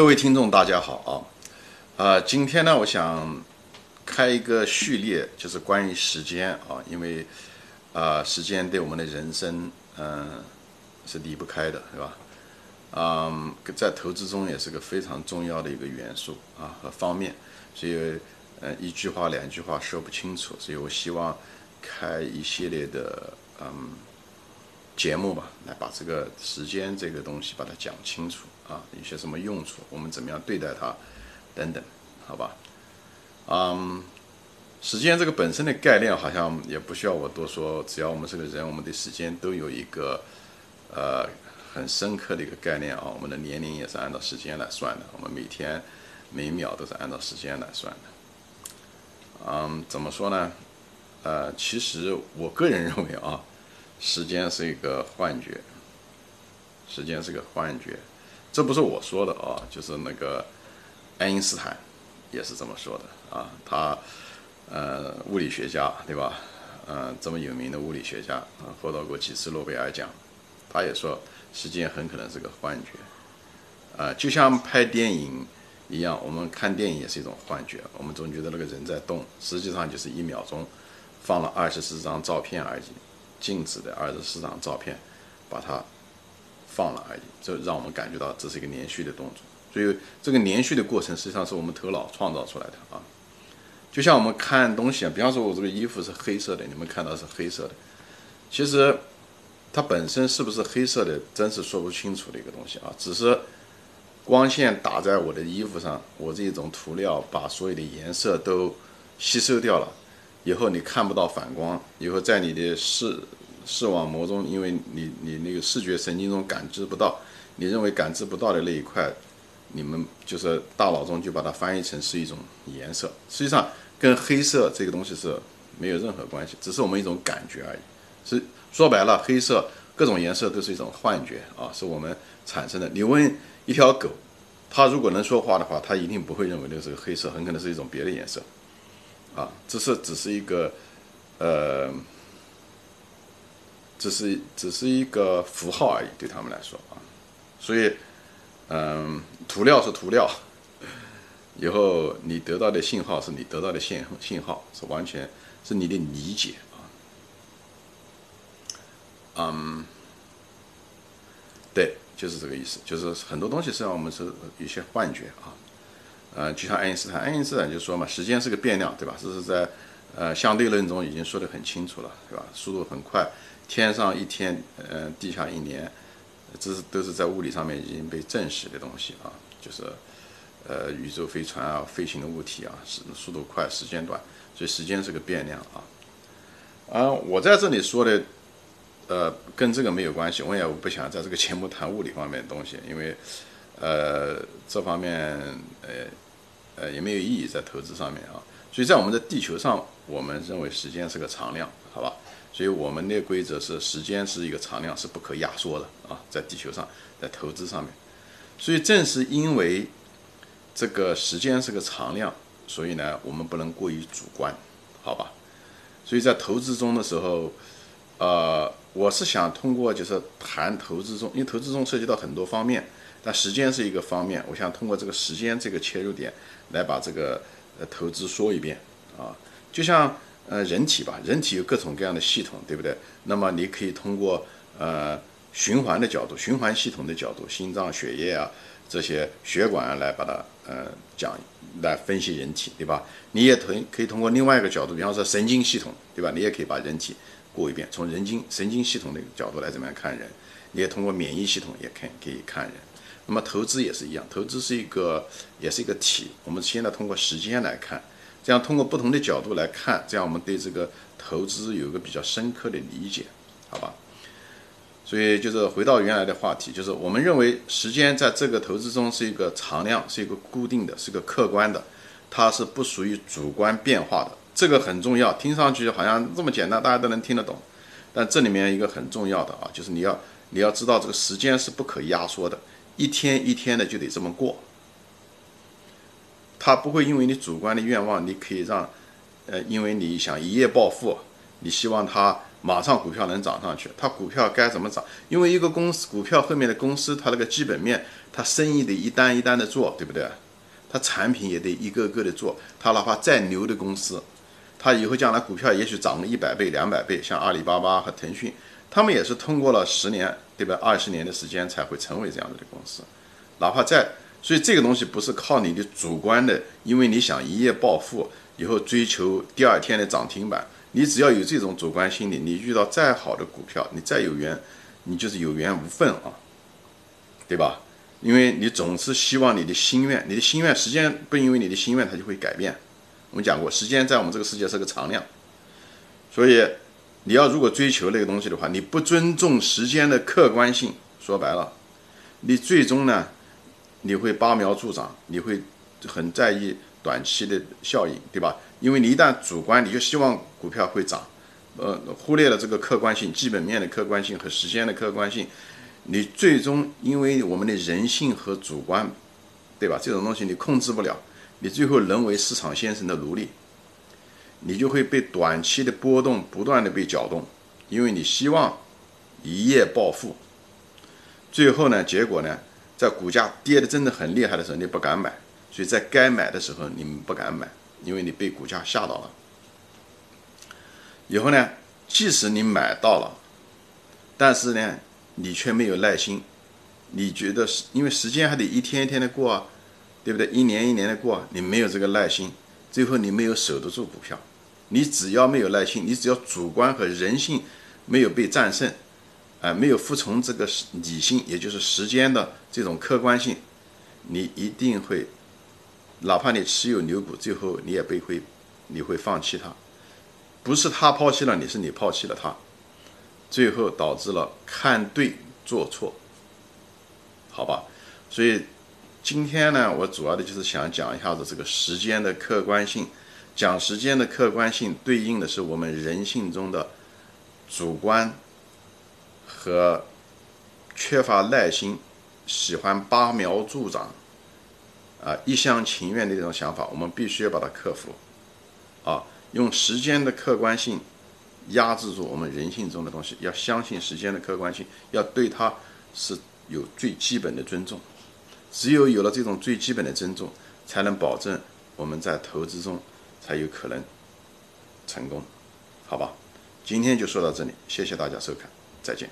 各位听众，大家好啊！啊，今天呢，我想开一个序列，就是关于时间啊，因为啊，时间对我们的人生，嗯，是离不开的，是吧？嗯，在投资中也是个非常重要的一个元素啊和方面，所以呃，一句话两句话说不清楚，所以我希望开一系列的嗯节目吧，来把这个时间这个东西把它讲清楚。啊，有些什么用处？我们怎么样对待它？等等，好吧。嗯，时间这个本身的概念好像也不需要我多说，只要我们这个人，我们对时间都有一个呃很深刻的一个概念啊。我们的年龄也是按照时间来算的，我们每天每秒都是按照时间来算的。嗯，怎么说呢？呃，其实我个人认为啊，时间是一个幻觉，时间是个幻觉。这不是我说的啊，就是那个爱因斯坦也是这么说的啊。他呃，物理学家对吧？嗯，这么有名的物理学家啊，获得过几次诺贝尔奖。他也说，时间很可能是个幻觉啊，就像拍电影一样，我们看电影也是一种幻觉。我们总觉得那个人在动，实际上就是一秒钟放了二十四张照片而已，静止的二十四张照片，把它。放了而已，这让我们感觉到这是一个连续的动作。所以这个连续的过程实际上是我们头脑创造出来的啊。就像我们看东西啊，比方说我这个衣服是黑色的，你们看到是黑色的，其实它本身是不是黑色的，真是说不清楚的一个东西啊。只是光线打在我的衣服上，我这种涂料把所有的颜色都吸收掉了，以后你看不到反光，以后在你的视视网膜中，因为你你那个视觉神经中感知不到，你认为感知不到的那一块，你们就是大脑中就把它翻译成是一种颜色，实际上跟黑色这个东西是没有任何关系，只是我们一种感觉而已。是说白了，黑色各种颜色都是一种幻觉啊，是我们产生的。你问一条狗，它如果能说话的话，它一定不会认为那是个黑色，很可能是一种别的颜色啊。这是只是一个呃。只是只是一个符号而已，对他们来说啊，所以，嗯，涂料是涂料，以后你得到的信号是你得到的信信号，是完全是你的理解啊，嗯，对，就是这个意思，就是很多东西实际上我们是有些幻觉啊，呃，就像爱因斯坦，爱因斯坦就说嘛，时间是个变量，对吧？这是在呃相对论中已经说得很清楚了，对吧？速度很快。天上一天，嗯，地下一年，这是都是在物理上面已经被证实的东西啊，就是，呃，宇宙飞船啊，飞行的物体啊，是速度快，时间短，所以时间是个变量啊。啊，我在这里说的，呃，跟这个没有关系，我也不想在这个节目谈物理方面的东西，因为，呃，这方面，呃，呃，也没有意义在投资上面啊。所以在我们的地球上，我们认为时间是个常量，好吧？所以我们的规则是，时间是一个常量，是不可压缩的啊，在地球上，在投资上面。所以正是因为这个时间是个常量，所以呢，我们不能过于主观，好吧？所以在投资中的时候，呃，我是想通过就是谈投资中，因为投资中涉及到很多方面，但时间是一个方面，我想通过这个时间这个切入点来把这个呃投资说一遍啊，就像。呃，人体吧，人体有各种各样的系统，对不对？那么你可以通过呃循环的角度，循环系统的角度，心脏、血液啊这些血管来把它呃讲来分析人体，对吧？你也通可以通过另外一个角度，比方说神经系统，对吧？你也可以把人体过一遍，从人经神经系统的角度来怎么样看人？你也通过免疫系统也看可以看人。那么投资也是一样，投资是一个也是一个体，我们现在通过时间来看。这样通过不同的角度来看，这样我们对这个投资有一个比较深刻的理解，好吧？所以就是回到原来的话题，就是我们认为时间在这个投资中是一个常量，是一个固定的，是个客观的，它是不属于主观变化的。这个很重要，听上去好像这么简单，大家都能听得懂。但这里面一个很重要的啊，就是你要你要知道这个时间是不可压缩的，一天一天的就得这么过。他不会因为你主观的愿望，你可以让，呃，因为你想一夜暴富，你希望他马上股票能涨上去。它股票该怎么涨？因为一个公司股票后面的公司，它那个基本面，它生意得一单一单的做，对不对？它产品也得一个个的做。它哪怕再牛的公司，它以后将来股票也许涨了一百倍、两百倍，像阿里巴巴和腾讯，他们也是通过了十年，对吧？二十年的时间才会成为这样子的公司。哪怕在，所以这个东西不是靠你的主观的，因为你想一夜暴富，以后追求第二天的涨停板。你只要有这种主观心理，你遇到再好的股票，你再有缘，你就是有缘无分啊，对吧？因为你总是希望你的心愿，你的心愿时间不因为你的心愿它就会改变。我们讲过，时间在我们这个世界是个常量，所以你要如果追求那个东西的话，你不尊重时间的客观性，说白了，你最终呢，你会拔苗助长，你会很在意短期的效应，对吧？因为你一旦主观，你就希望股票会涨，呃，忽略了这个客观性、基本面的客观性和时间的客观性，你最终因为我们的人性和主观，对吧？这种东西你控制不了，你最后沦为市场先生的奴隶，你就会被短期的波动不断的被搅动，因为你希望一夜暴富，最后呢，结果呢，在股价跌的真的很厉害的时候，你不敢买，所以在该买的时候你们不敢买。因为你被股价吓到了，以后呢，即使你买到了，但是呢，你却没有耐心，你觉得是因为时间还得一天一天的过啊，对不对？一年一年的过，你没有这个耐心，最后你没有守得住股票。你只要没有耐心，你只要主观和人性没有被战胜，啊，没有服从这个理性，也就是时间的这种客观性，你一定会。哪怕你持有牛股，最后你也被会，你会放弃它，不是他抛弃了你，是你抛弃了他，最后导致了看对做错，好吧？所以今天呢，我主要的就是想讲一下子这个时间的客观性，讲时间的客观性对应的是我们人性中的主观和缺乏耐心，喜欢拔苗助长。啊，一厢情愿的这种想法，我们必须要把它克服。啊，用时间的客观性压制住我们人性中的东西，要相信时间的客观性，要对它是有最基本的尊重。只有有了这种最基本的尊重，才能保证我们在投资中才有可能成功。好吧，今天就说到这里，谢谢大家收看，再见。